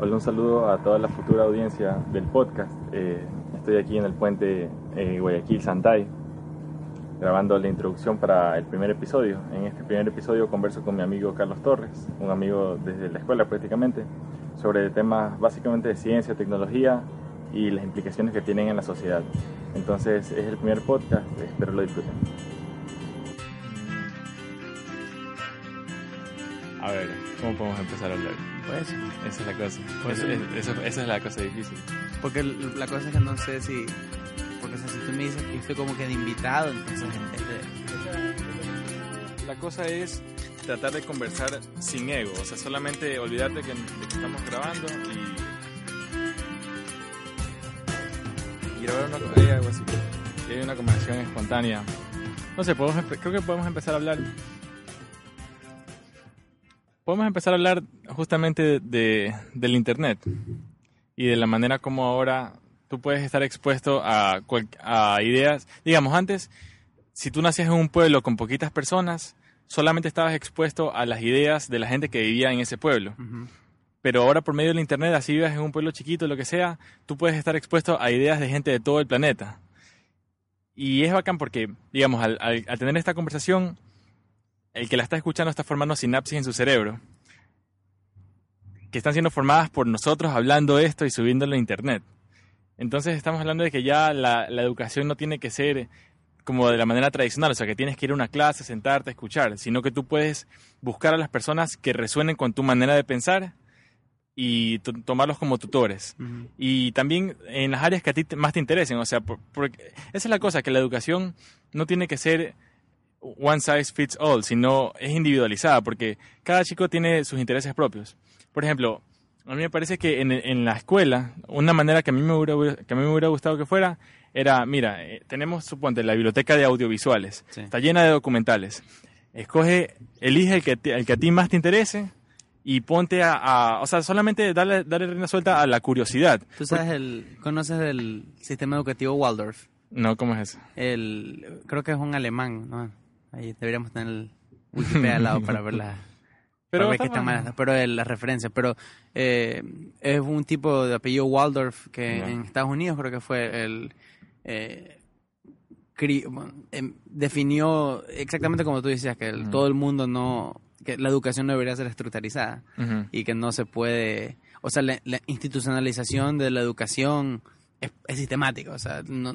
Hola, un saludo a toda la futura audiencia del podcast. Eh, estoy aquí en el puente eh, Guayaquil-Santay grabando la introducción para el primer episodio. En este primer episodio converso con mi amigo Carlos Torres, un amigo desde la escuela prácticamente, sobre temas básicamente de ciencia, tecnología y las implicaciones que tienen en la sociedad. Entonces es el primer podcast, espero lo disfruten. A ver, ¿cómo podemos empezar a hablar? Pues, Esa es la cosa. Pues, Esa- esa- esa es la cosa difícil. porque l- la cosa es que no sé si. Porque o sea, si tú me dices que estoy como que de invitado, entonces. este, La cosa es tratar de conversar sin ego, o sea, solamente olvidarte que, de que estamos grabando y, y grabar una, hay algo así. Y hay una conversación espontánea. No sé, podemos, creo que podemos empezar a hablar. Podemos empezar a hablar justamente de, del Internet y de la manera como ahora tú puedes estar expuesto a, a ideas. Digamos, antes si tú nacías en un pueblo con poquitas personas, solamente estabas expuesto a las ideas de la gente que vivía en ese pueblo. Pero ahora por medio del internet, así vivas en un pueblo chiquito, lo que sea, tú puedes estar expuesto a ideas de gente de todo el planeta. Y es bacán porque, digamos, al, al- al tener esta conversación, el que la está escuchando está formando sinapsis en su cerebro, que están siendo formadas por nosotros hablando esto y subiéndolo a internet. Entonces estamos hablando de que ya la, la educación no tiene que ser como de la manera tradicional, o sea, que tienes que ir a una clase, sentarte, escuchar, sino que tú puedes buscar a las personas que resuenen con tu manera de pensar y to- tomarlos como tutores. Y también en las áreas que a ti te- más te interesen, o sea, por- porque esa es la cosa, que la educación no tiene que ser one size fits all, sino es individualizada, porque cada chico tiene sus intereses propios. Por ejemplo, a mí me parece que en, en la escuela, una manera que a mí me hubiera, que a mí me hubiera gustado que fuera, era, mira, eh, tenemos, suponte, la biblioteca de audiovisuales, Sí. está llena de documentales. Escoge, elige el que, te- el que a ti más te interese y ponte a, a- o sea, solamente darle, darle rienda suelta a la curiosidad. Tú sabes, el, conoces el sistema educativo Waldorf. No, ¿cómo es eso? El, creo que es un alemán, ¿no? Ahí deberíamos tener el Wikipedia al lado para ver la, Pero para ver que está mal. mal, pero el- la referencia. Pero eh, es un tipo de apellido Waldorf que en Estados Unidos creo que fue el... eh, cri- bueno, em, definió exactamente como tú decías, que el- todo el mundo no... que la educación no debería ser estructurizada y que no se puede... O sea, la, la institucionalización de la educación es, es sistemática, o sea, no,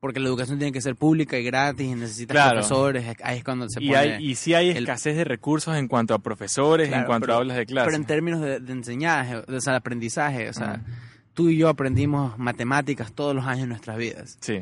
porque la educación tiene que ser pública y gratis y necesitas Claro. profesores, ahí es cuando se Y, pone... hay, y sí hay el- escasez de recursos en cuanto a profesores, en cuanto pero- a aulas de clase. Pero en términos de, de enseñaje, o sea, de aprendizaje, o sea, tú y yo aprendimos matemáticas todos los años de nuestras vidas. Sí.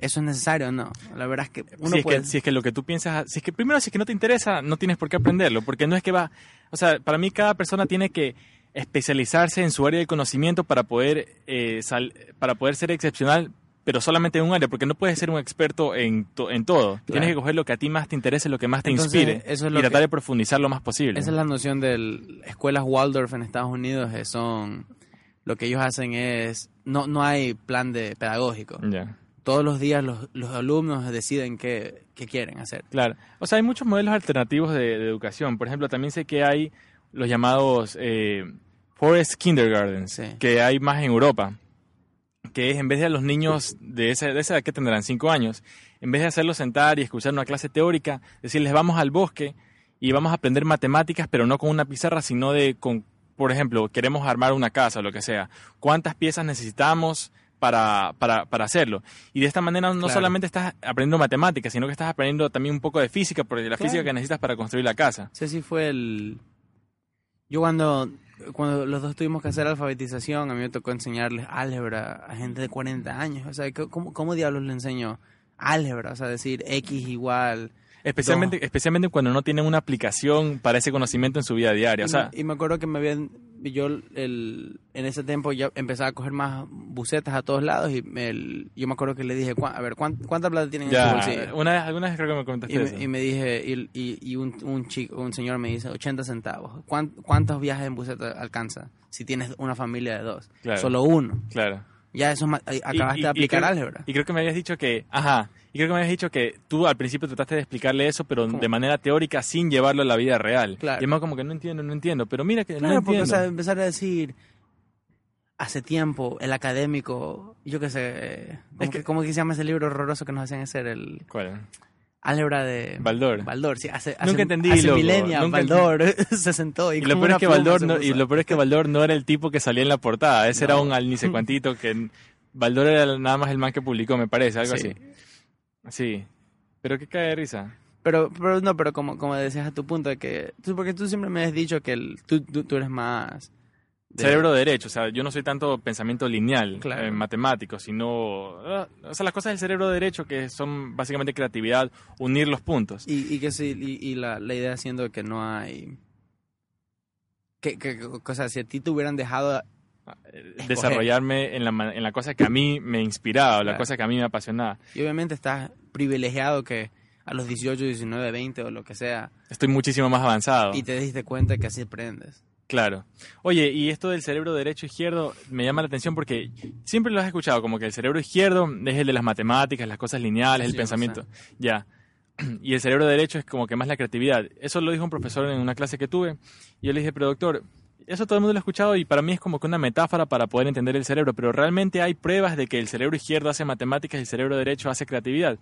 ¿Eso es necesario o no? La verdad es que uno si, es puede... que, si es que lo que tú piensas, si es que primero si es que no te interesa, no tienes por qué aprenderlo, porque no es que va, o sea, para mí cada persona tiene que especializarse en su área de conocimiento para poder, eh, sal- para poder ser excepcional, pero solamente en un área, porque no puedes ser un experto en, to- en todo. Tienes que coger lo que a ti más te interese, lo que más te Entonces, inspire, eso es lo y tratar que- de profundizar lo más posible. Esa es la noción de escuelas Waldorf en Estados Unidos, eh, son... Lo que ellos hacen es... No, no hay plan de pedagógico. Todos los días los, los alumnos deciden qué, qué quieren hacer. Claro. O sea, hay muchos modelos alternativos de, de educación. Por ejemplo, también sé que hay los llamados eh, Forest Kindergartens, Sí. que hay más en Europa, que es en vez de a los niños de esa, de esa edad que tendrán cinco años, en vez de hacerlos sentar y escuchar una clase teórica, decirles vamos al bosque y vamos a aprender matemáticas, pero no con una pizarra, sino de con, por ejemplo, queremos armar una casa o lo que sea. ¿Cuántas piezas necesitamos? Para, para, para hacerlo. Y de esta manera no Claro. solamente estás aprendiendo matemáticas, sino que estás aprendiendo también un poco de física, porque la Claro. física que necesitas para construir la casa. sé si fue el... Yo cuando, cuando los dos tuvimos que hacer alfabetización, a mí me tocó enseñarles álgebra a gente de 40 años. O sea, ¿cómo, cómo diablos le enseño álgebra? O sea, decir X igual... Especialmente, especialmente cuando no tienen una aplicación para ese conocimiento en su vida diaria. O y, sea, me, y me acuerdo que me habían... Yo el, en ese tiempo ya empezaba a coger más bucetas a todos lados y me- el- yo me acuerdo que le dije, "¿Cuá- a ver, ¿cuán- ¿cuánta plata tienen en su ya, bolsillo? una vez, alguna vez creo que me comentaste Y eso. me, y me dije, y, un, un chico, un señor me dice, 80 centavos. ¿Cuán- ¿Cuántos viajes en buseta alcanza si tienes una familia de dos? Claro. Solo uno. Claro. Ya eso acabaste Y- y- de aplicar y creo, álgebra. Y creo que me habías dicho que, ajá, y creo que me habías dicho que tú al principio trataste de explicarle eso, pero ¿Cómo? de manera teórica sin llevarlo a la vida real. Claro. Y es más como que no entiendo, no entiendo, pero mira que no Claro, porque entiendo. o sea, empezar a decir, hace tiempo el académico, yo qué sé, ¿cómo, que, ¿cómo que se llama ese libro horroroso que nos hacían hacer? El ¿Cuál? Álgebra de... Baldor. Baldor, sí, hace, Nunca hace, entendí, hace loco, milenia, nunca Baldor se sentó y, Y lo, con peor es que Baldor no, y lo peor es que Baldor no era el tipo que salía en la portada, ese era un al ni sé cuantito que Baldor era nada más el man que publicó, me parece, algo Sí. así. Sí. Pero qué cae de risa. Pero, pero no, pero como, como decías a tu punto de que... Tú, porque tú siempre me has dicho que el, tú, tú, tú eres más... Cerebro derecho, o sea, yo no soy tanto pensamiento lineal, Claro. eh, matemático, sino... ah, o sea, las cosas del cerebro derecho que son básicamente creatividad, unir los puntos. Y, y que sí, y, y la, la idea siendo que no hay... Que, que, o sea, si a ti te hubieran dejado... Eh, Desarrollarme en la, en la cosa que a mí me inspiraba, o la Claro. cosa que a mí me apasionaba. Y obviamente estás privilegiado que a los 18, 19, 20 o lo que sea, Estoy muchísimo más avanzado. y te diste cuenta que así aprendes. Claro. Oye, y esto del cerebro derecho izquierdo me llama la atención porque siempre lo has escuchado, como que el cerebro izquierdo es el de las matemáticas, las cosas lineales, el Sí, o pensamiento. Ya. Y el cerebro derecho es como que más la creatividad. Eso lo dijo un profesor en una clase que tuve. Y yo le dije, pero doctor, eso todo el mundo lo ha escuchado y para mí es como que una metáfora para poder entender el cerebro, pero realmente hay pruebas de que el cerebro izquierdo hace matemáticas y el cerebro derecho hace creatividad.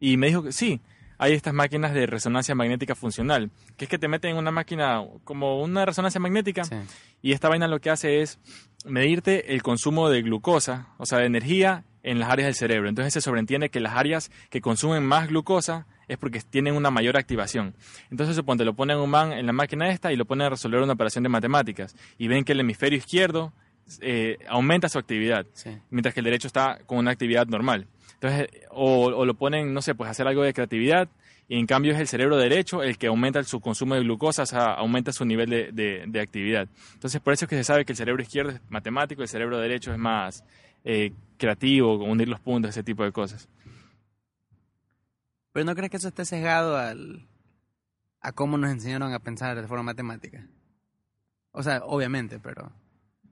Y me dijo que sí, hay estas máquinas de resonancia magnética funcional, que es que te meten en una máquina como una resonancia magnética Sí. y esta vaina lo que hace es medirte el consumo de glucosa, o sea, de energía en las áreas del cerebro. Entonces se sobreentiende que las áreas que consumen más glucosa es porque tienen una mayor activación. Entonces suponte, lo ponen un man en la máquina esta y lo ponen a resolver una operación de matemáticas y ven que el hemisferio izquierdo eh, aumenta su actividad, Sí. mientras que el derecho está con una actividad normal. Entonces, o, lo ponen, no sé, pues hacer algo de creatividad y en cambio es el cerebro derecho el que aumenta su consumo de glucosa, o sea, aumenta su nivel de, de- actividad. Entonces, por eso es que se sabe que el cerebro izquierdo es matemático el cerebro derecho es más eh, creativo, unir los puntos, ese tipo de cosas. Pero ¿no crees que eso esté sesgado al, a cómo nos enseñaron a pensar de forma matemática? O sea, obviamente, pero...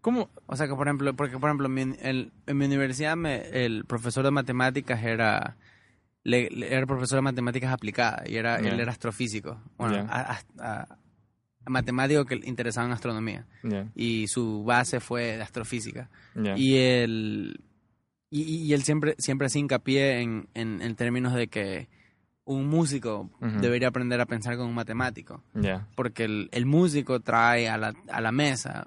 ¿Cómo? O sea, que por ejemplo, porque por ejemplo, en mi, el- en mi universidad me, el profesor de matemáticas era... le- era profesor de matemáticas aplicadas y era, Ya. él era astrofísico. Bueno, a- a- a- matemático que interesaba en astronomía. Y su base fue de astrofísica. Y él, y, y- él siempre, siempre hace hincapié en, en, en términos de que un músico debería aprender a pensar como un matemático. Porque el, el músico trae a la, a la mesa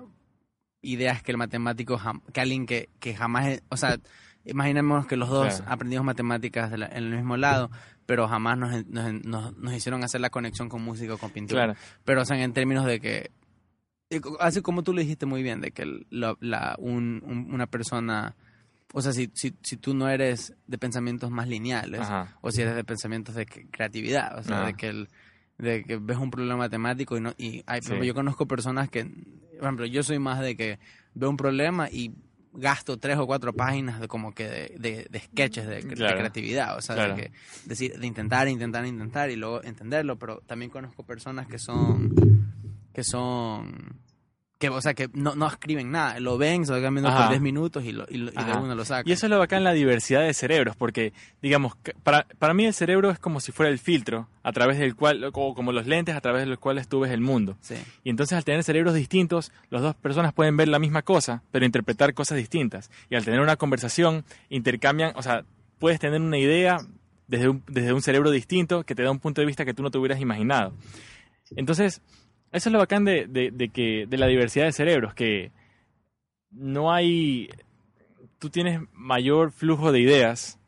ideas que el matemático, que alguien que, que jamás, o sea, imaginemos que los dos Claro. aprendimos matemáticas de la- en el mismo lado, pero jamás nos, nos, nos- nos hicieron hacer la conexión con música o con pintura. claro. Pero, o sea, en términos de que, así como tú lo dijiste muy bien, de que la, la- un- un- una persona, o sea, si, si, si tú no eres de pensamientos más lineales, Ajá. o si eres de pensamientos de creatividad, o sea, Ajá. de que el, de que ves un problema matemático y no y hay, Sí. yo conozco personas que, por ejemplo, yo soy más de que veo un problema y gasto tres o cuatro páginas de como que de, de, de sketches de, de Claro. creatividad, o sea, Claro. de que decir, de intentar, intentar, intentar y luego entenderlo, pero también conozco personas que son que son que o sea que no, no escriben nada, lo ven, se lo quedan viendo por Ajá. 10 minutos y, lo, y, lo- y de uno lo sacan. Y eso es lo bacán la diversidad de cerebros, porque, digamos, para, para mí el cerebro es como si fuera el filtro a través del cual, o como los lentes a través de los cuales tú ves el mundo. Sí. Y entonces al tener cerebros distintos, las dos personas pueden ver la misma cosa, pero interpretar cosas distintas. Y al tener una conversación, intercambian, o sea, puedes tener una idea desde un, desde un cerebro distinto que te da un punto de vista que tú no te hubieras imaginado. Entonces, eso es lo bacán de, de- de que, de la diversidad de cerebros, que no hay... Tú tienes mayor flujo de ideas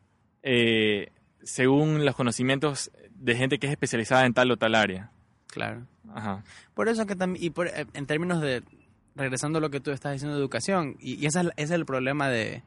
eh, según los conocimientos de gente que es especializada en tal o tal área. Claro. Ajá. Por eso que también, y por- eh, en términos de, regresando a lo que tú estás diciendo de educación, y, y ese, es, ese es el problema de,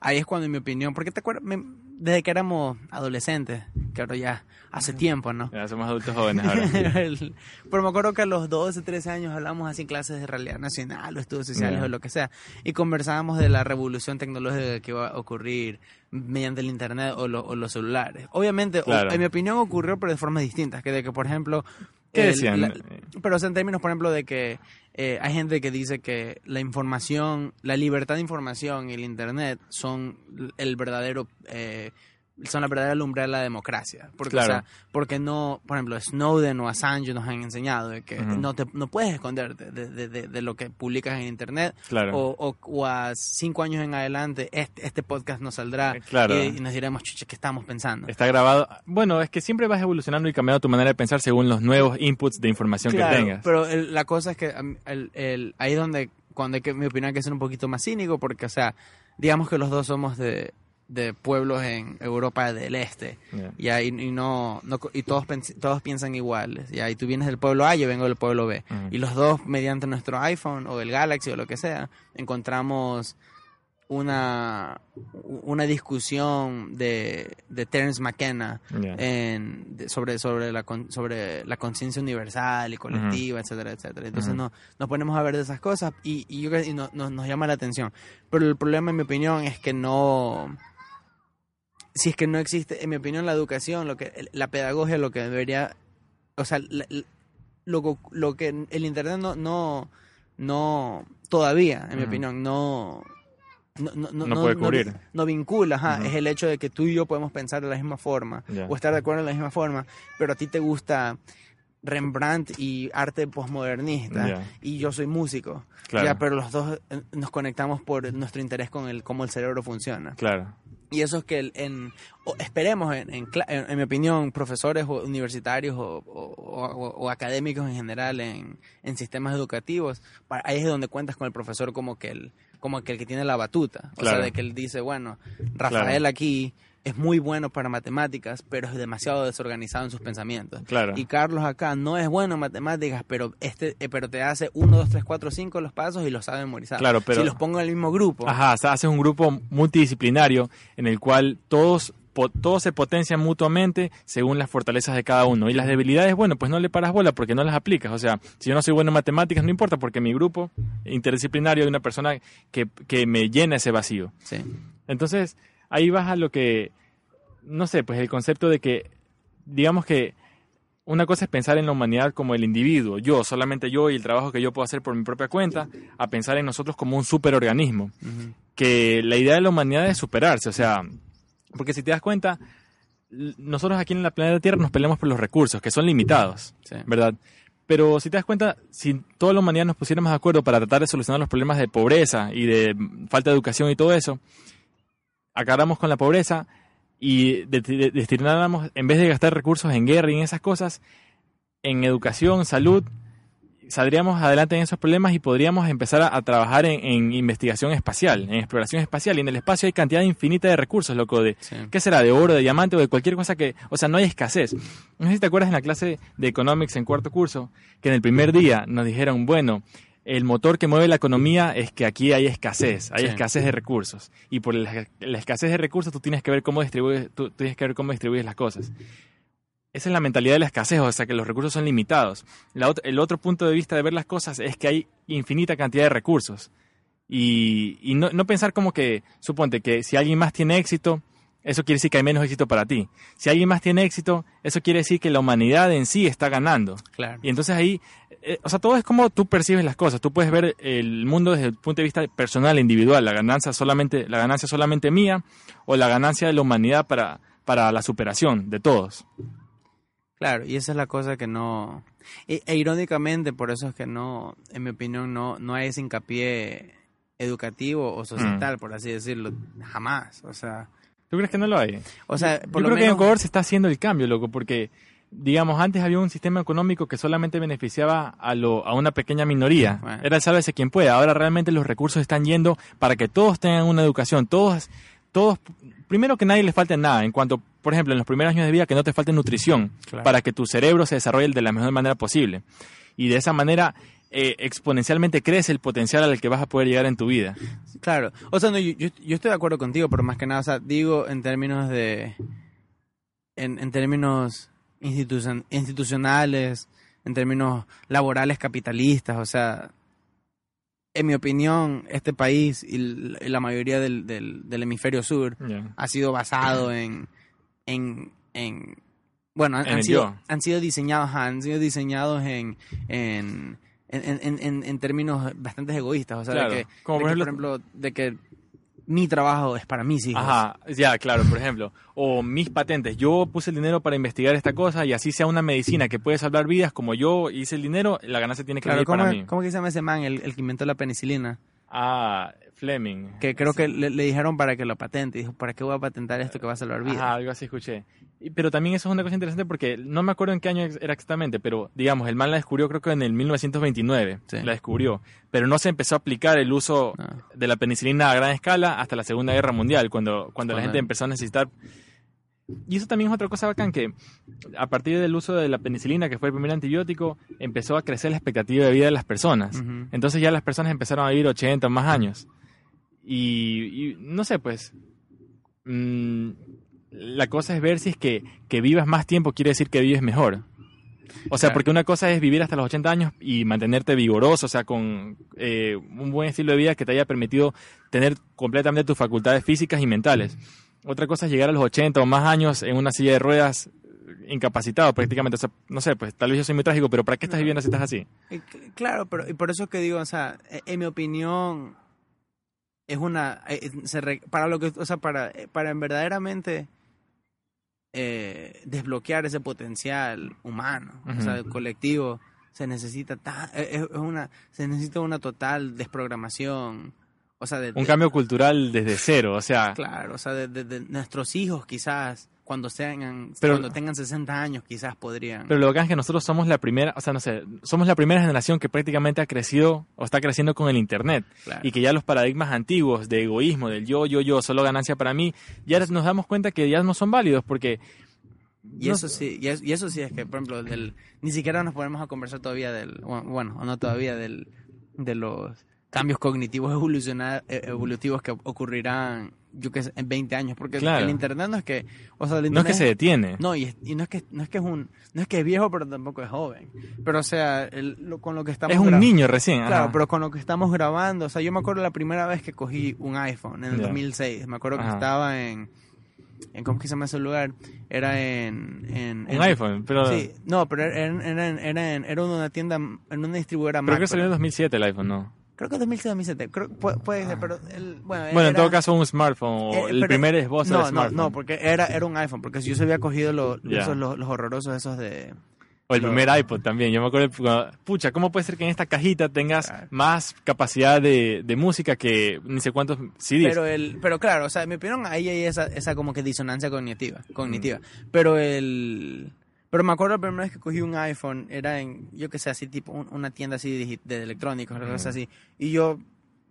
ahí es cuando en mi opinión, porque te acuerdas, Me- desde que éramos adolescentes, que ahora ya hace tiempo, ¿no? Ya somos adultos jóvenes ahora. Pero me acuerdo que a los 12, 13 años hablamos así en clases de realidad nacional o estudios sociales o lo que sea. Y conversábamos de la revolución tecnológica que iba a ocurrir mediante el internet o, lo- o los celulares. Obviamente, o- en mi opinión ocurrió, pero de formas distintas. Que de que, por ejemplo... ¿Qué el- decían? la- pero o sea, en términos, por ejemplo, de que eh, hay gente que dice que la información, la libertad de información y el internet son el verdadero... eh, son la verdadera lumbre de la democracia. Porque, Claro. o sea, porque no, por ejemplo, Snowden o Assange nos han enseñado de que no, te, no puedes esconderte de, de- de- de lo que publicas en Internet. Claro. O, o- o a cinco años en adelante, este, este podcast nos saldrá Eh, claro. y, y nos diremos, chucha, ¿qué estamos pensando? Está grabado. Bueno, es que siempre vas evolucionando y cambiando tu manera de pensar según los nuevos inputs de información Claro, que tengas. Pero el- la cosa es que um, el, el- ahí es donde, cuando hay que, mi opinión hay que ser un poquito más cínico, porque, o sea, digamos que los dos somos de, de pueblos en Europa del Este, y, ahí, y, no, y todos, todos piensan iguales, y ahí tú vienes del pueblo A, yo vengo del pueblo B, Ujú. y los dos, mediante nuestro iPhone o el Galaxy o lo que sea, encontramos una, una discusión de, de Terence McKenna Ya. en, de- sobre, sobre la con- sobre la conciencia universal y colectiva, etcétera, etcétera. Entonces no, nos ponemos a ver de esas cosas y, y yo no- no- nos llama la atención. Pero el problema, en mi opinión, es que no... Si es que no existe, en mi opinión, la educación, lo que la pedagogía, lo que debería... O sea, la- lo, lo que el Internet no... no no todavía en mi opinión no no, no, no, No puede cubrir. no vincula, ajá, es el hecho de que tú y yo podemos pensar de la misma forma o estar de acuerdo en la misma forma, pero a ti te gusta Rembrandt y arte posmodernista y yo soy músico. Claro. Ya, pero los dos eh, nos conectamos por nuestro interés con el cómo el cerebro funciona. Claro. Y eso es que en, esperemos, en, en, en- mi opinión, profesores o universitarios o, o- o- o académicos en general en, en sistemas educativos, pa- ahí es donde cuentas con el profesor como que el, como que el que tiene la batuta. O Claro. sea, de que él dice, bueno, Rafael Claro. aquí es muy bueno para matemáticas, pero es demasiado desorganizado en sus pensamientos. Claro. Y Carlos acá no es bueno en matemáticas, pero este eh, pero te hace 1, 2, 3, 4, 5 los pasos y los sabe memorizar. Claro, pero- Si los pongo en el mismo grupo, Ajá, o sea, haces un grupo multidisciplinario en el cual todos, todos se potencian mutuamente según las fortalezas de cada uno. Y las debilidades, bueno, pues no le paras bola porque no las aplicas. O sea, si yo no soy bueno en matemáticas, no importa porque mi grupo interdisciplinario hay una persona que, que me llena ese vacío. sí. Entonces, ahí vas a lo que, no sé, pues el concepto de que, digamos que una cosa es pensar en la humanidad como el individuo, yo, solamente yo y el trabajo que yo puedo hacer por mi propia cuenta, a pensar en nosotros como un superorganismo que la idea de la humanidad es superarse, o sea, porque si te das cuenta, nosotros aquí en la planeta Tierra nos peleamos por los recursos, que son limitados, Sí. ¿verdad? Pero si te das cuenta, si toda la humanidad nos pusiéramos de acuerdo para tratar de solucionar los problemas de pobreza y de falta de educación y todo eso, acabáramos con la pobreza y de- de- destináramos, en vez de gastar recursos en guerra y en esas cosas, en educación, salud, saldríamos adelante en esos problemas y podríamos empezar a, a trabajar en, en investigación espacial, en exploración espacial. Y en el espacio hay cantidad infinita de recursos, loco, de, Sí. ¿qué será? De oro, de diamante o de cualquier cosa que, o sea, no hay escasez. No sé si te acuerdas en la clase de Economics en cuarto curso, que en el primer día nos dijeron, bueno, el motor que mueve la economía es que aquí hay escasez, hay Sí. escasez de recursos. Y por la, la escasez de recursos tú tienes que ver cómo distribuyes, tú tienes que ver cómo distribuyes las cosas. Esa es la mentalidad de la escasez, o sea que los recursos son limitados. La ot- el otro punto de vista de ver las cosas es que hay infinita cantidad de recursos. Y, y no, no pensar como que, suponte que si alguien más tiene éxito, eso quiere decir que hay menos éxito para ti. Si alguien más tiene éxito, eso quiere decir que la humanidad en sí está ganando. Claro. Y entonces ahí, eh, o sea, todo es como tú percibes las cosas. Tú puedes ver el mundo desde el punto de vista personal, individual, la ganancia solamente, la ganancia solamente mía o la ganancia de la humanidad para, para la superación de todos. Claro, y esa es la cosa que no... E, e irónicamente, por eso es que no, en mi opinión, no, no hay ese hincapié educativo o societal, por así decirlo, jamás. O sea, ¿Tú crees que no lo hay? o sea Yo lo creo que en. Ecuador se está haciendo el cambio, loco, porque, digamos, antes había un sistema económico que solamente beneficiaba a, lo, a una pequeña minoría. Bueno. Era el sálvese quien pueda. Ahora realmente los recursos están yendo para que todos tengan una educación. Todos, todos, primero que nadie les falte nada. En cuanto, por ejemplo, en los primeros años de vida, que no te falte nutrición Claro. para que tu cerebro se desarrolle de la mejor manera posible. Y de esa manera eh, exponencialmente crece el potencial al que vas a poder llegar en tu vida. Claro, o sea, no, yo, yo, yo estoy de acuerdo contigo, pero más que nada, o sea, digo en términos de... En, en términos institucion- institucionales, en términos laborales capitalistas, o sea, en mi opinión, este país y la mayoría del, del, del hemisferio sur ha sido basado en, en, en bueno, han, sido, yo. han sido diseñados, han sido diseñados en, en, en, en, en- términos bastante egoístas, o sea, Claro, de que, como de por que, ejemplo- por ejemplo, de que mi trabajo es para mis hijos. Ajá, ya, claro, por ejemplo. O mis patentes. Yo puse el dinero para investigar esta cosa y así sea una medicina que puede salvar vidas, como yo hice el dinero, la ganancia tiene que Claro, venir ¿cómo, para mí. ¿cómo que se llama ese man, el, el que inventó la penicilina? Ah, Fleming. Que creo que le, le dijeron para que lo patente. Dijo, ¿para qué voy a patentar esto que va a salvar vidas? Ajá, algo así escuché. Y- Pero también eso es una cosa interesante porque no me acuerdo en qué año era exactamente, pero digamos, el man la descubrió creo que en el 1929, Sí. la descubrió, pero no se empezó a aplicar el uso Ah. de la penicilina a gran escala hasta la Segunda Guerra Mundial, cuando, cuando la gente empezó a necesitar... Y eso también es otra cosa bacán, que a partir del uso de la penicilina, que fue el primer antibiótico, empezó a crecer la expectativa de vida de las personas. Entonces ya las personas empezaron a vivir 80 o más años. Y, y no sé, pues, mm, la cosa es ver si es que, que vivas más tiempo quiere decir que vives mejor. O sea, Claro. porque una cosa es vivir hasta los 80 años y mantenerte vigoroso, o sea, con eh, un buen estilo de vida que te haya permitido tener completamente tus facultades físicas y mentales. Otra cosa es llegar a los 80 o más años en una silla de ruedas eh, incapacitado prácticamente. O sea, no sé, pues tal vez yo soy muy trágico, pero ¿para qué estás viviendo si estás así? Eh, cl- Claro, pero y por eso es que digo, o sea, e- en mi opinión es una eh, se re- para lo que, o sea, para eh, para en verdaderamente eh, desbloquear ese potencial humano, o sea, Ujú. colectivo, se necesita ta- eh, es es una se necesita una total desprogramación, o sea, de, Un cambio cultural desde cero, o sea, claro, o sea, de, de- de nuestros hijos quizás cuando sean Pero- cuando tengan 60 años quizás podrían Pero lo bacán es que nosotros somos la primera, o sea, no sé, somos la primera generación que prácticamente ha crecido o está creciendo con el Internet. claro. Y que ya los paradigmas antiguos de egoísmo, del yo, yo, yo, solo ganancia para mí, ya nos damos cuenta que ya no son válidos porque... Y no eso sí, y es- y eso sí es que, por ejemplo, del, ni siquiera nos ponemos a conversar todavía del, bueno, o no todavía del, de los cambios cognitivos eh, evolutivos que ocurrirán, yo que sé, en 20 años, porque Claro. el internet no es que, o sea, el No es que internet se detiene. no, y, es- y no es que no es que es un no es que es viejo, pero tampoco es joven. Pero o sea, el- lo- con lo que estamos es un niño recién. Claro, ajá. pero con lo que estamos grabando, o sea, yo me acuerdo la primera vez que cogí un iPhone en el Ya. 2006, me acuerdo que Ajá. estaba en en ¿cómo que se llama ese lugar? Era en en, Un iPhone, pero... Sí, no, pero era, era, era, en- era, en- era una tienda, en una distribuidora Pero Mac, creo que salió en pero- 2007 el iPhone, ¿no? Creo que 2006 2007, creo, puede, puede ser, pero el, bueno, Bueno, en todo caso un smartphone, eh, el pero- primer esbozo no, de no, smartphone. no, porque era, era un iPhone, porque si yo se había cogido los, Ya. esos, los, los horrorosos esos de... O el lo- primer iPod también. Yo me acuerdo, cuando- pucha, ¿cómo puede ser que en esta cajita tengas Claro. más capacidad de, de música que ni sé cuántos CDs? Pero el, pero claro, o sea, en mi opinión ahí hay esa, esa como que disonancia cognitiva, cognitiva. Mm. Pero el, pero me acuerdo la primera vez que cogí un iPhone era en, yo que sé, así tipo un- una tienda así de, de electrónicos, Mm. así, y yo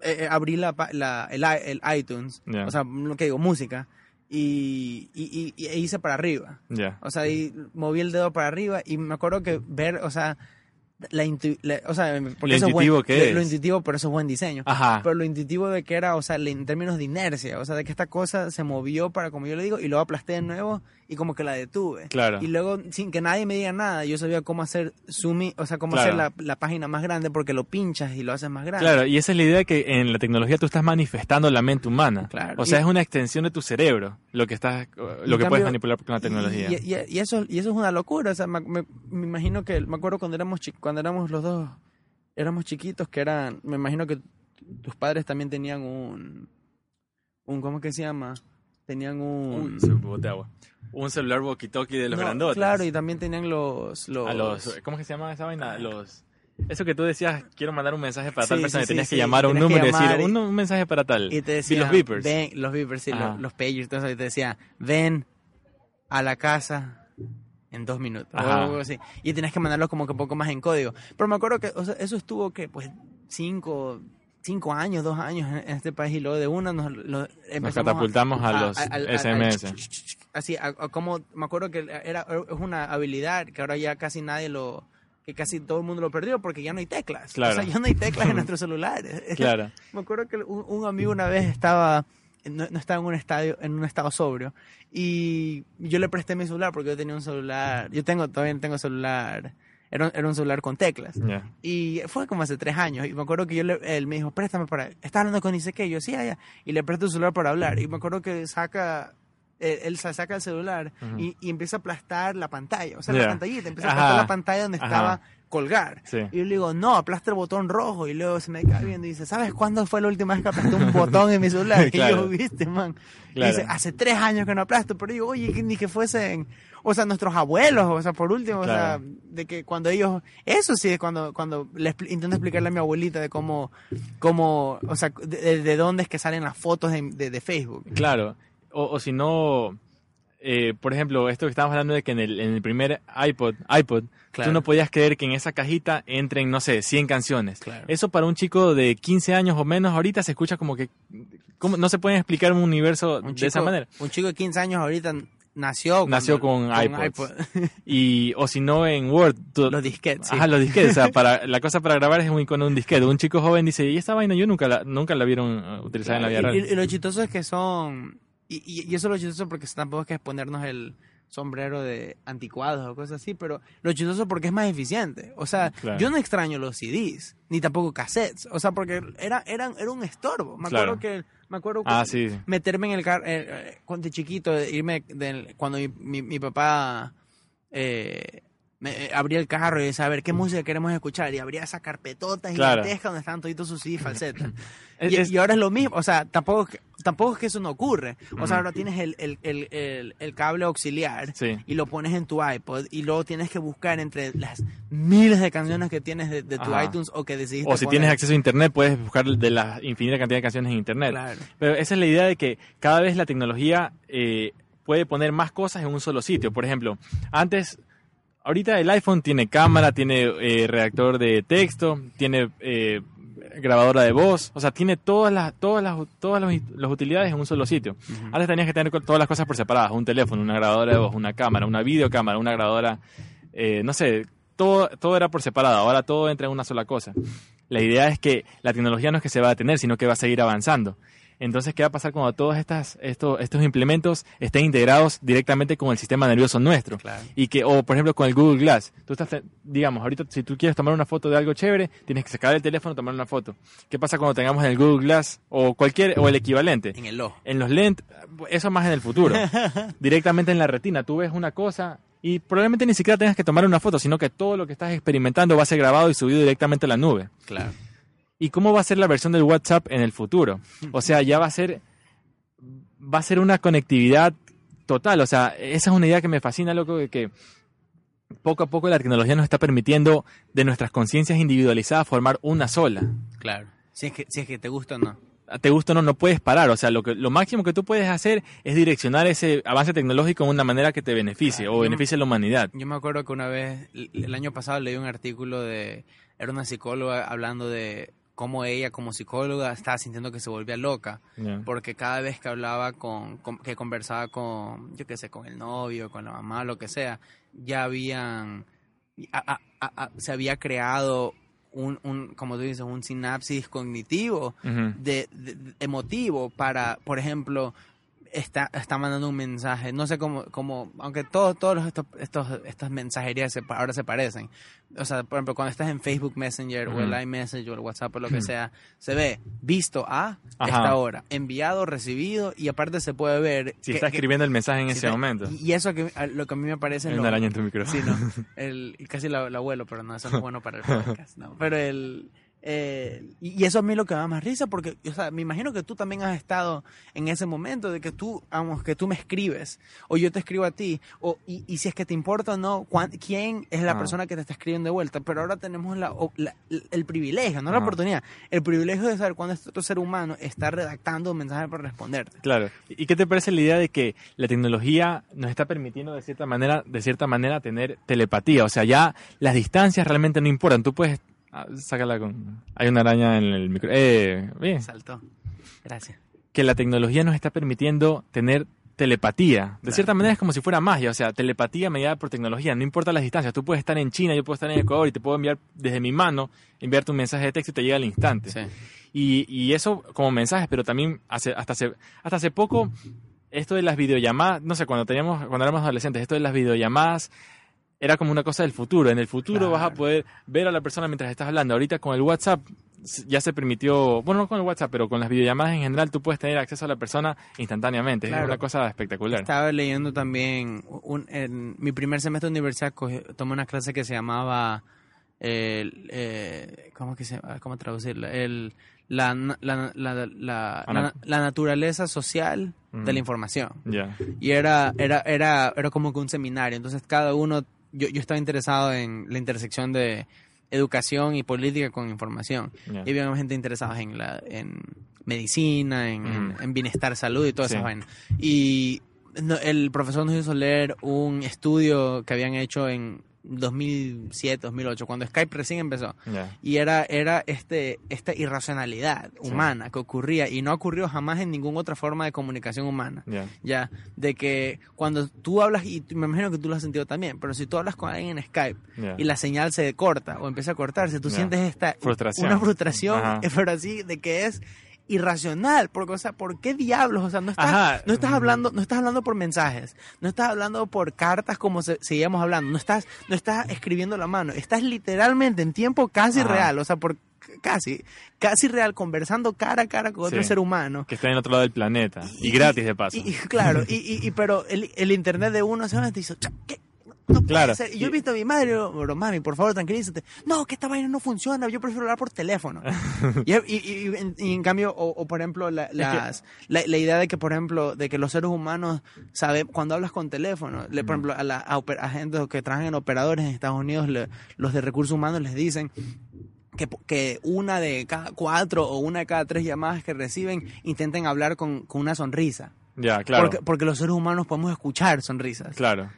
eh, eh, abrí la, la el, iTunes, Ya. o sea, lo que digo, música, y, y, y- e hice para arriba. Ya. O sea, y moví el dedo para arriba y me acuerdo que ver, o sea, la, intu- la- o sea, porque Lo eso es intuitivo buen- que lo, es. lo intuitivo, pero eso es buen diseño. Ajá. Pero lo intuitivo de que era, o sea, en términos de inercia, o sea, de que esta cosa se movió para, como yo le digo, y luego aplasté de nuevo y como que la detuve. Claro. Y luego, sin que nadie me diga nada, yo sabía cómo hacer zoom, o sea, cómo Claro. hacer la, la página más grande porque lo pinchas y lo haces más grande. Claro, y esa es la idea de que en la tecnología tú estás manifestando la mente humana. Claro. O sea, Y- es una extensión de tu cerebro lo que estás, lo que cambio- puedes manipular con la tecnología. Y, y- y eso, y eso es una locura. O sea, me, me- me imagino que, me acuerdo cuando éramos, chi- cuando éramos los dos, éramos chiquitos, que eran, me imagino que tus padres también tenían un, un ¿cómo que se llama? Tenían un... Agua. Un celular walkie-talkie de los No, grandotes. Claro, y también tenían los... los, A los, ¿Cómo que se llama esa vaina? Los... Eso que tú decías, quiero mandar un mensaje para Sí, tal sí, persona, sí, tenías que llamar a un número y decir, un, un mensaje para tal. Y te Y decían, los beepers. Ven, los beepers, sí, Ajá. los, los pagers, y te decía, ven a la casa en dos minutos. o Ajá. algo así. Y tenías que mandarlo como que un poco más en código. Pero me acuerdo que o sea, eso estuvo, que Pues cinco, cinco años, dos años en este país, y luego de una nos, lo- Nos catapultamos a, los al- al- al- SMS. así, a- a como, me acuerdo que era, es una habilidad que ahora ya casi nadie lo, que casi todo el mundo lo perdió porque ya no hay teclas. Claro. O sea, ya no hay teclas en nuestros celulares. Claro. Me acuerdo que un, un amigo una vez estaba, no, no estaba en un estadio, en un estado sobrio, y yo le presté mi celular porque yo tenía un celular, yo tengo, todavía tengo celular, era, un- era un celular con teclas. Ya. Y fue como hace tres años. Y me acuerdo que yo le, él me dijo, préstame para. Está hablando con dice que yo sí, allá. Y le presto el celular para hablar. Y me acuerdo que saca. Él, él sa- saca el celular y, y empieza a aplastar la pantalla. O sea, la pantallita. Empieza a Ajá. aplastar la pantalla donde Ajá. estaba colgar. Sí. Y yo le digo, no, aplasta el botón rojo. Y luego se me queda viendo y dice, ¿sabes cuándo fue la última vez que aplasté un botón en mi celular? Y Claro. yo, viste, man. Y dice, hace tres años que no aplasto. Pero digo, oye, ni que fuesen, o sea, nuestros abuelos, o sea, por último, Claro. o sea, de que cuando ellos, eso sí es cuando, cuando intento explicarle a mi abuelita de cómo, cómo, o sea, de, de dónde es que salen las fotos de, de- de Facebook. Claro. O, o si no, eh, por ejemplo, esto que estábamos hablando de que en el, en el primer iPod, iPod Claro. tú no podías creer que en esa cajita entren, no sé, 100 canciones. Claro. Eso para un chico de 15 años o menos ahorita se escucha como que ¿cómo? no se puede explicar un universo Un de esa manera. Un chico de 15 años ahorita nació, Nació cuando- con iPods. Y, o si no en Word. tú- Los disquetes, sí. Ajá, los disquetes. O sea, para, la cosa para grabar es un icono de un disquete. Un chico joven dice, y esta vaina yo nunca la, nunca la vieron uh, utilizada en la vida y, real. y- y lo chistoso es que son. Y, y- y eso es lo chistoso porque tampoco es que es ponernos el sombrero de anticuados o cosas así, pero lo chistoso porque es más eficiente. O sea, Claro. yo no extraño los CDs, ni tampoco cassettes. O sea, porque era, eran, era un estorbo. Me Claro. acuerdo que. Me acuerdo Ah, sí. meterme en el carro. cuando chiquito, irme. del- cuando mi, mi, mi papá. eh, me, eh, abría el carro y ver, ¿qué música queremos escuchar? Y abría esa carpetota Claro. gigantesca donde estaban toditos sus CDs falsetas. Y, es- y ahora es lo mismo, o sea, tampoco, tampoco es que eso no ocurre. O sea, Ujú. ahora tienes el, el, el, el, el cable auxiliar Sí. y lo pones en tu iPod y luego tienes que buscar entre las miles de canciones que tienes de, de tu Ajá. iTunes o que decidiste O si poner. tienes acceso a internet, puedes buscar de la infinita cantidad de canciones en internet. Claro. Pero esa es la idea de que cada vez la tecnología eh, puede poner más cosas en un solo sitio. Por ejemplo, antes, ahorita el iPhone tiene cámara, tiene eh, redactor de texto, tiene eh, grabadora de voz, o sea, tiene todas las todas las todas las, las utilidades en un solo sitio. Antes tenías que tener todas las cosas por separadas, un teléfono, una grabadora de voz, una cámara, una videocámara, una grabadora, eh, no sé, todo, todo era por separado, ahora todo entra en una sola cosa. La idea es que la tecnología no es que se va a detener, sino que va a seguir avanzando. Entonces, ¿qué va a pasar cuando todos estas, estos, estos implementos estén integrados directamente con el sistema nervioso nuestro? Claro. Y que, o por ejemplo, con el Google Glass. Tú estás, digamos, ahorita si tú quieres tomar una foto de algo chévere, tienes que sacar el teléfono y tomar una foto. ¿Qué pasa cuando tengamos el Google Glass o cualquier, o el equivalente? En el ojo. En los lentes, eso más en el futuro. Directamente en la retina, tú ves una cosa y probablemente ni siquiera tengas que tomar una foto, sino que todo lo que estás experimentando va a ser grabado y subido directamente a la nube. Claro. ¿Y cómo va a ser la versión del WhatsApp en el futuro? O sea, ya va a ser va a ser una conectividad total. O sea, esa es una idea que me fascina, loco, de que poco a poco la tecnología nos está permitiendo de nuestras conciencias individualizadas formar una sola. Claro. Si es que, si es que te gusta o no. Te gusta o no, no puedes parar. O sea, lo, que, lo máximo que tú puedes hacer es direccionar ese avance tecnológico en una manera que te beneficie Claro, o beneficie a la humanidad. Yo me acuerdo que una vez, el año pasado leí un artículo de, era una psicóloga hablando de cómo ella como psicóloga estaba sintiendo que se volvía loca. Porque cada vez que hablaba con, con- que conversaba con, yo qué sé, con el novio, con la mamá, lo que sea, ya habían, a- a- a- a- se había creado un, un, como tú dices, un sinapsis cognitivo, de- emotivo para, por ejemplo, está, está mandando un mensaje, no sé cómo, cómo aunque todos, todos estos, estos, estas mensajerías se ahora se parecen. O sea, por ejemplo, cuando estás en Facebook Messenger o el iMessage o el WhatsApp o lo que sea, se ve visto a Ajá. esta hora, enviado, recibido y aparte se puede ver Si que- está que- escribiendo el mensaje en si ese está- momento. Y, eso que lo que a mí me parece una araña en tu micrófono. Sí, no. El, casi abuelo, pero no, eso no es bueno para el podcast. No. Pero el. Eh, y, y eso a mí lo que me da más risa, porque, o sea, me imagino que tú también has estado en ese momento de que tú, vamos, que tú me escribes, o yo te escribo a ti, o, y, y si es que te importa o no, cuán- quién es la Ah. persona que te está escribiendo de vuelta. Pero ahora tenemos la, la- el privilegio, no la Ah. oportunidad, el privilegio de saber cuándo este otro ser humano está redactando un mensaje para responderte. Claro. ¿Y qué te parece la idea de que la tecnología nos está permitiendo de cierta manera, de cierta manera tener telepatía? O sea, ya las distancias realmente no importan. Tú puedes ah, sácala con hay una araña en el micro. Eh, bien. Saltó. Gracias. Que la tecnología nos está permitiendo tener telepatía. De cierta manera es como si fuera magia, o sea, telepatía mediada por tecnología, no importa las distancias. Tú puedes estar en China, yo puedo estar en Ecuador y te puedo enviar desde mi mano, enviarte un mensaje de texto y te llega al instante. Sí. Y, y eso como mensajes, pero también hace, hasta, hace, hasta hace poco, esto de las videollamadas, no sé, cuando teníamos, cuando éramos adolescentes, esto de las videollamadas era como una cosa del futuro. En el futuro vas a poder ver a la persona mientras estás hablando. Ahorita con el WhatsApp ya se permitió, bueno, no con el WhatsApp, pero con las videollamadas en general, tú puedes tener acceso a la persona instantáneamente. Claro. Es una cosa espectacular. Estaba leyendo también, un, en mi primer semestre de universidad cogí- tomé una clase que se llamaba el, eh, ¿cómo que se llama? ¿Cómo traducirla? El, la, la, naturaleza social de Mm. la información. Ya. Y era, era, era, era como que un seminario. Entonces cada uno, yo, yo estaba interesado en la intersección de educación y política con información. Y había gente interesada en la, en medicina, en, en- Ujú. en bienestar, salud y todas Sí. esas vainas. Y no- el profesor nos hizo leer un estudio que habían hecho en 2007, 2008, cuando Skype recién empezó. Ya. Y era, era este, esta irracionalidad Sí. humana que ocurría y no ocurrió jamás en ninguna otra forma de comunicación humana. Ya. Ya, de que cuando tú hablas, y me imagino que tú lo has sentido también, pero si tú hablas con alguien en Skype Ya. y la señal se corta o empieza a cortarse, tú sientes esta Frustración. una frustración, Ajá. pero así de que es irracional, porque o sea, ¿por qué diablos? O sea, no estás, Ajá. no estás hablando, no estás hablando por mensajes, no estás hablando por cartas como se, seguíamos hablando, no estás, no estás escribiendo la mano, estás literalmente en tiempo casi Ajá. real, o sea, por casi, casi real, conversando cara a cara con otro ser humano. Que está en otro lado del planeta. Y, gratis de paso. Y, y claro, y, y, y- pero el, el internet de uno se dice, "Cha, ¿qué? No puede Claro. ser". Y yo he visto a mi madre, pero mami, por favor, tranquilízate. No, que esta vaina no funciona, yo prefiero hablar por teléfono. y, y- y- y en, cambio, o, o, por ejemplo, la, las- la, la idea de que, por ejemplo, de que los seres humanos saben, cuando hablas con teléfono, le, por ejemplo, a, la, a gente que trabajan en operadores en Estados Unidos, le- los de recursos humanos les dicen que, que una de cada cuatro o una de cada tres llamadas que reciben intenten hablar con, con una sonrisa. Ya, claro. Porque, porque los seres humanos podemos escuchar sonrisas. Claro.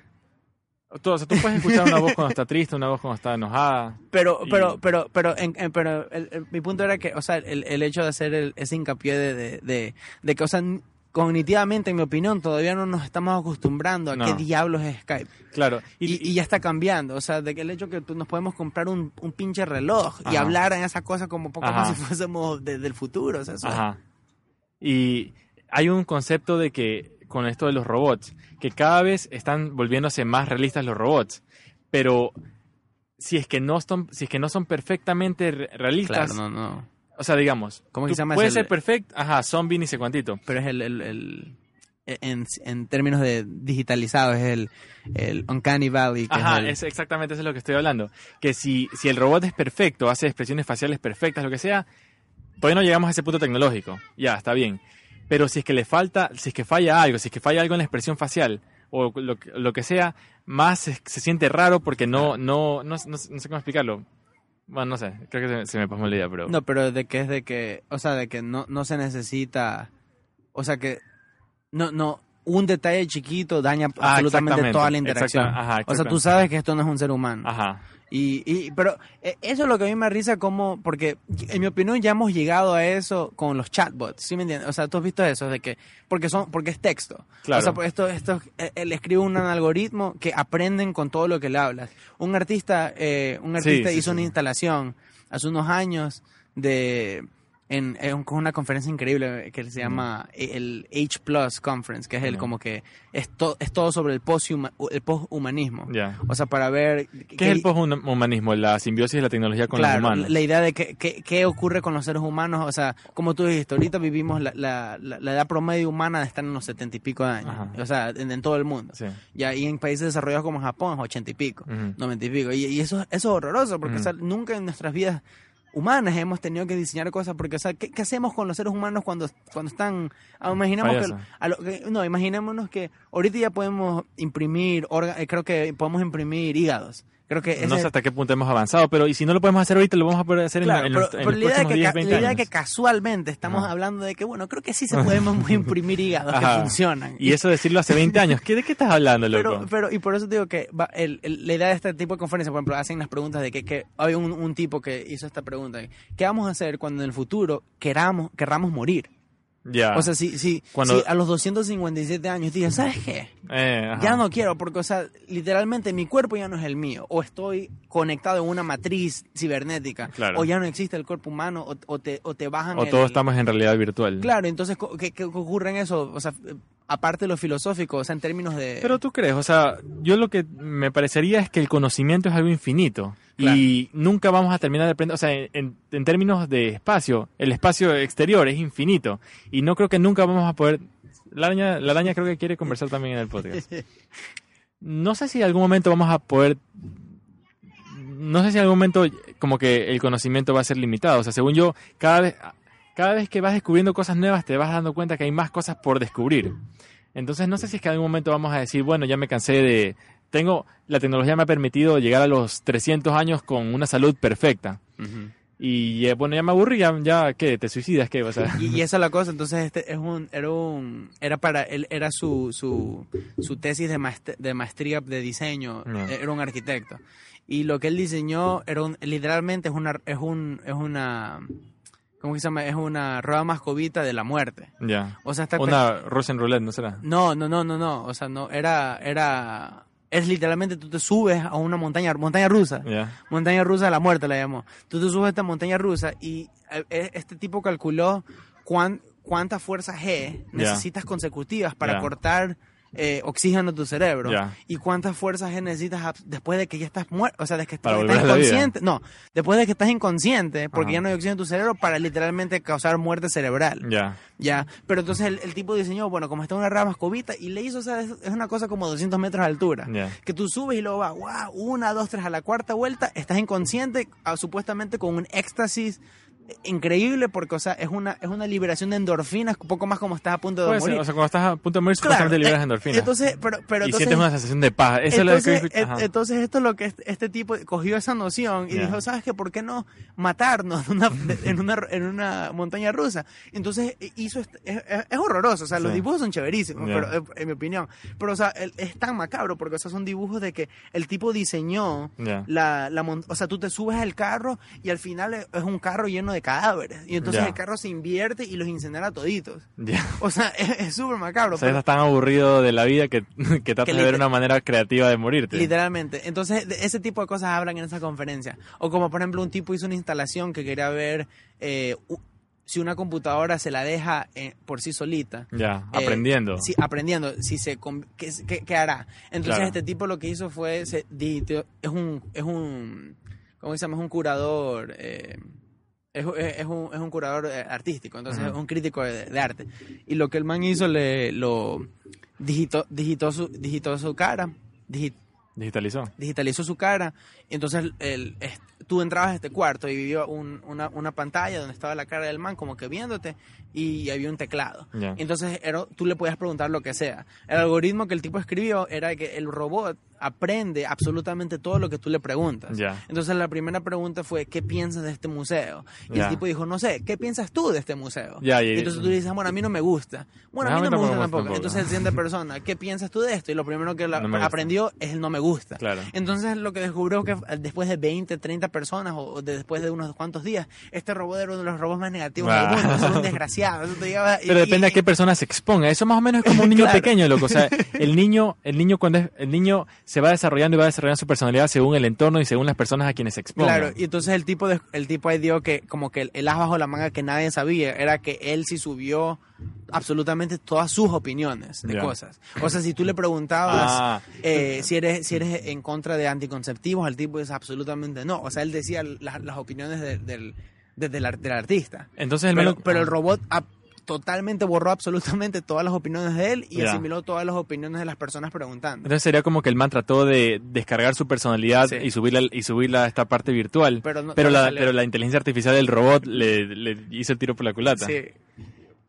O sea, tú puedes escuchar una voz cuando está triste, una voz cuando está enojada. Pero, Y- pero, pero, pero, en- en- pero el- el- mi punto era que, o sea, el, el hecho de hacer el- ese hincapié de, de, de, de que, o sea, cognitivamente, en mi opinión, todavía no nos estamos acostumbrando a No. qué diablos es Skype. Claro. Y, y ya está cambiando, o sea, de que el hecho que tú- nos podemos comprar un, un pinche reloj y hablar en esa cosa como poco Ajá. como si fuésemos de- del futuro, o sea, eso- Ajá. Y hay un concepto de que con esto de los robots, que cada vez están volviéndose más realistas los robots, pero si es que no son, si es que no son perfectamente re- realistas, claro, no, no. o sea, digamos, ¿Cómo se llama puede ser perfecto, ajá, zombie ni sé cuantito. Pero es el, el, el- en, en términos de digitalizado, es el, el Uncanny Valley. Que Ajá, es el- es exactamente eso es lo que estoy hablando. Que si, si el robot es perfecto, hace expresiones faciales perfectas, lo que sea, todavía no llegamos a ese punto tecnológico. Ya, está bien. Pero si es que le falta, si es que falla algo, si es que falla algo en la expresión facial, o lo, que- lo que sea, más se, se siente raro porque no, no, no, no, no sé cómo explicarlo. Bueno, no sé, creo que se, se me pasó la idea, pero... No, pero de que es de que, o sea, de que no, no se necesita, o sea que no, no, un detalle chiquito daña Ah, absolutamente toda la interacción. exacta- ajá, o sea, tú sabes que esto no es un ser humano. Ajá, Y, y, pero eh, eso es lo que a mí me risa como, porque en mi opinión ya hemos llegado a eso con los chatbots, ¿sí me entiendes? O sea, tú has visto eso, de que, porque son, porque es texto. Claro. O sea, pues esto, esto, él escribe un algoritmo que aprenden con todo lo que le hablas. Un artista, eh, un artista sí, hizo sí. una instalación hace unos años de, en, en- una conferencia increíble que se llama el H Plus Conference, que es el como que es, to- es todo sobre el poshuma- el poshumanismo. ya. O sea, para ver... ¿Qué es el poshumanismo? La simbiosis de la tecnología con claro, los humanos. la idea de que, que- qué ocurre con los seres humanos, o sea, como tú dijiste, ahorita vivimos la, la, la, la edad promedio humana de estar en los setenta y pico de años, Ajá. o sea, en, en todo el mundo. Sí. Ya, y en países desarrollados como Japón es ochenta y pico, noventa y pico. Y, y eso, eso es horroroso, porque o sea, nunca en nuestras vidas humanas hemos tenido que diseñar cosas, porque, o sea, ¿qué, qué hacemos con los seres humanos cuando, cuando están, ah, imaginemos que, a lo que- no, imaginémonos que ahorita ya podemos imprimir, orga- eh, creo que podemos imprimir hígados. Creo que No sé hasta qué punto hemos avanzado, pero y si no lo podemos hacer ahorita, lo vamos a poder hacer en la- Claro, en, pero, los, en pero los la próximos que, 10, ca- 20 la idea años. que casualmente estamos Ajá. hablando de que, bueno, creo que sí se podemos imprimir hígados que funcionan. Y eso decirlo hace 20 años. ¿Qué, ¿De qué estás hablando, loco? pero, pero, y por eso te digo que va- el- el- la idea de este tipo de conferencias, por ejemplo, hacen las preguntas de que, que había un, un tipo que hizo esta pregunta, ¿qué vamos a hacer cuando en el futuro queramos, querramos morir? Ya. O sea, si, si, Cuando- si a los 257 años digas, ¿sabes qué? Eh. Ya no quiero, porque, o sea, literalmente mi cuerpo ya no es el mío. O estoy conectado en una matriz cibernética. Claro. O ya no existe el cuerpo humano, o, o te, o te bajan O el- todos estamos en realidad virtual. Claro, entonces, ¿qué, qué ocurre en eso? O sea, aparte de lo filosófico, o sea, en términos de... Pero tú crees, o sea, yo lo que me parecería es que el conocimiento es algo infinito. Claro. Y nunca vamos a terminar de aprender, o sea, en, en términos de espacio, el espacio exterior es infinito. Y no creo que nunca vamos a poder... La araña, la araña creo que quiere conversar también en el podcast. No sé si en algún momento vamos a poder... no sé si en algún momento como que el conocimiento va a ser limitado. O sea, según yo, cada vez, cada vez que vas descubriendo cosas nuevas te vas dando cuenta que hay más cosas por descubrir. Entonces no sé si es que en algún momento vamos a decir, bueno, ya me cansé de... Tengo, la tecnología me ha permitido llegar a los 300 años con una salud perfecta. Y eh, bueno, ya me aburrí, ya, ya ¿qué? ¿Te suicidas? ¿Qué? O sea, Y, y esa es la cosa, entonces este es un, era un, era para, él era su, su, su tesis de, maest- de maestría de diseño, Ya. era un arquitecto. Y lo que él diseñó era un, literalmente es una, es un, es una, ¿cómo que se llama? Es una rueda mascovita de la muerte. ya. O sea, está Una Russian roulette, ¿no será? no, no, no, no, no. O sea, no, era, era, es literalmente tú te subes a una montaña, montaña rusa. Ya. Montaña rusa de la muerte la llamó. Tú te subes a esta montaña rusa y eh, eh, este tipo calculó cuán, cuántas fuerzas G necesitas consecutivas para cortar eh, oxígeno a tu cerebro. Y cuántas fuerzas necesitas después de que ya estás muerto. O sea, de que estás, inconsciente. No, después de que estás inconsciente porque Ajá. ya no hay oxígeno en tu cerebro para literalmente causar muerte cerebral. Ya. Ya, pero entonces el, el tipo diseñó, bueno, como está una rama mascovita y le hizo, o sea, es, es una cosa como 200 metros de altura. Que tú subes y luego va, wow, una, dos, tres, a la cuarta vuelta, estás inconsciente, ah, supuestamente con un éxtasis increíble porque, o sea, es una, es una liberación de endorfinas, un poco más como estás a punto de ser, morir. o sea, cuando estás a punto de morir, Claro, supuestamente liberas eh, endorfinas. Entonces, pero, pero y entonces, sientes una sensación de paz. Eso entonces, es lo que... eh, entonces esto es lo que este, tipo cogió esa noción y dijo, ¿sabes qué? ¿Por qué no matarnos en una, en una, en una montaña rusa? Entonces eh, hizo, este- es, es- horroroso, o sea, los dibujos son chéverísimos, pero, eh, en mi opinión. Pero, o sea, es tan macabro porque, o sea, son dibujos de que el tipo diseñó Ya. la, la o sea, tú te subes al carro y al final es es un carro lleno de cadáveres. Y entonces Ya. el carro se invierte y los incinera toditos. Ya. O sea, es súper macabro. O sea, pero- estás tan aburrido de la vida que, que tratas Que de ver una manera creativa de morirte. Literalmente. Entonces, ese tipo de cosas hablan en esa conferencia. O como, por ejemplo, un tipo hizo una instalación que quería ver eh, si una computadora se la deja eh, por sí solita. Ya, Eh, aprendiendo. Sí, aprendiendo, si se ¿qué, qué- qué hará? Entonces Claro. este tipo lo que hizo fue, se es un, es un, ¿cómo se llama? Es un curador, eh, es, es- un, es un curador eh, artístico, entonces es un crítico de, de arte. Y lo que el man hizo, le, lo digitó, digitó, su, digitó su cara, digi- Digitalizó. digitalizó su cara, entonces el, es- tú entrabas a este cuarto y vio un- una, una pantalla donde estaba la cara del man como que viéndote y había un teclado. Ya. Entonces era- tú le podías preguntar lo que sea. El algoritmo que el tipo escribió era que el robot aprende absolutamente todo lo que tú le preguntas. Ya. Entonces la primera pregunta fue, ¿qué piensas de este museo? Y Ya. el tipo dijo, no sé, ¿qué piensas tú de este museo? Y- entonces tú le dices, bueno, a mí no me gusta. Bueno, a Ah, mí a no me gusta tampoco tampoco. Entonces el siguiente persona, ¿qué piensas tú de esto? Y lo primero que la- No aprendió es el no me gusta. Claro. Entonces lo que descubrió que después de 20, 30 personas o de- después de unos cuantos días, este robot era uno de los robots más negativos Ah. del mundo. Es un desgraciado. Eso te lleva- y- Pero depende y- a qué persona se exponga. Eso más o menos es como un niño Claro. pequeño, loco. O sea, el niño, el niño cuando es, el niño se va desarrollando y va desarrollando su personalidad según el entorno y según las personas a quienes se exponga. Claro, y entonces el tipo de- el tipo ahí dio que como que el, el as bajo la manga que nadie sabía era que él sí subió absolutamente todas sus opiniones de cosas. O sea, si tú le preguntabas Ah. eh, si eres si eres en contra de anticonceptivos, el tipo dice absolutamente no. O sea, él decía las, las opiniones de- del, de- del artista. Entonces el Pero, melo- pero el robot ap- totalmente borró absolutamente todas las opiniones de él y asimiló todas las opiniones de las personas preguntando. Entonces sería como que el man trató de descargar su personalidad Sí. y subirla y subirla a esta parte virtual. Pero no- pero, no la, pero la inteligencia artificial del robot le, le hizo el tiro por la culata. Sí.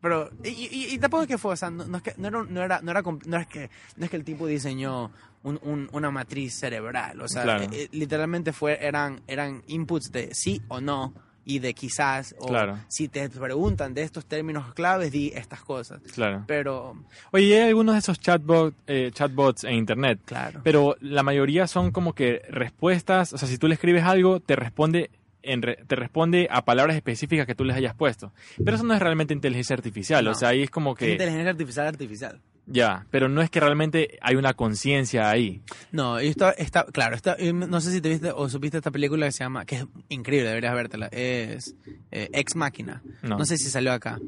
Pero, y, y- y tampoco es que fue, o sea, no, no es que, no, era, no, era, no, era, no es que, no es que el tipo diseñó un- un- una matriz cerebral, o sea, Claro. eh, eh, literalmente fue, eran, eran inputs de sí o no y de quizás, o Claro. si te preguntan de estos términos claves, di estas cosas. Claro. Pero, Oye, hay algunos de esos chatbot, eh, chatbots en internet, claro. pero la mayoría son como que respuestas, o sea, si tú le escribes algo, te responde en re- te responde a palabras específicas que tú les hayas puesto. Pero eso no es realmente inteligencia artificial, No. o sea, ahí es como que inteligencia artificial artificial. Ya, pero no es que realmente hay una conciencia ahí. No, y esto está, claro, está, no sé si te viste o supiste esta película que se llama, que es increíble, deberías vértela, es eh, Ex Máquina. No. No. sé si salió acá,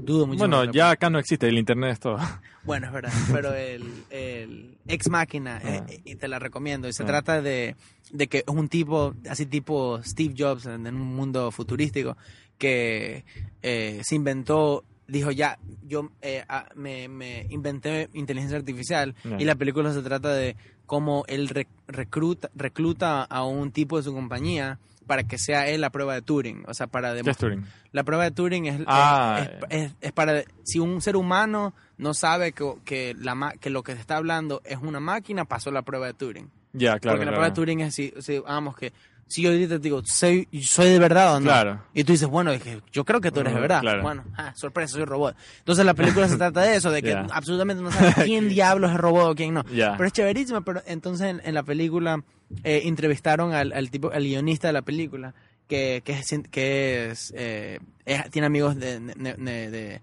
dudo mucho. Bueno, ya acá no existe, el internet es todo. Bueno, es verdad, pero el, el Ex Máquina, eh, Ah. eh, y te la recomiendo, y se Ah. trata de, de que es un tipo, así tipo Steve Jobs en, en un mundo futurístico, que eh, se inventó dijo ya, yo eh, ah, me, me inventé inteligencia artificial y la película se trata de cómo él rec- recluta, recluta a un tipo de su compañía para que sea él la prueba de Turing, o sea, para ¿Qué es Turing? la prueba de Turing es, Ah, es, es- es- para si un ser humano no sabe que, que, la, ma- que lo que se está hablando es una máquina, pasó la prueba de Turing. Ya, claro. Porque la claro. prueba de Turing es si, si vamos que si yo te digo, soy, soy de verdad o no. Claro. Y tú dices, bueno, es que yo creo que tú eres de verdad. claro. Bueno, ah, sorpresa, soy robot. Entonces la película se trata de eso, de que absolutamente no sabes quién diablos es robot o quién no. Pero es chéverísimo, pero entonces en, en la película eh, entrevistaron al, al tipo, al guionista de la película, que, que es, eh, es- tiene amigos de,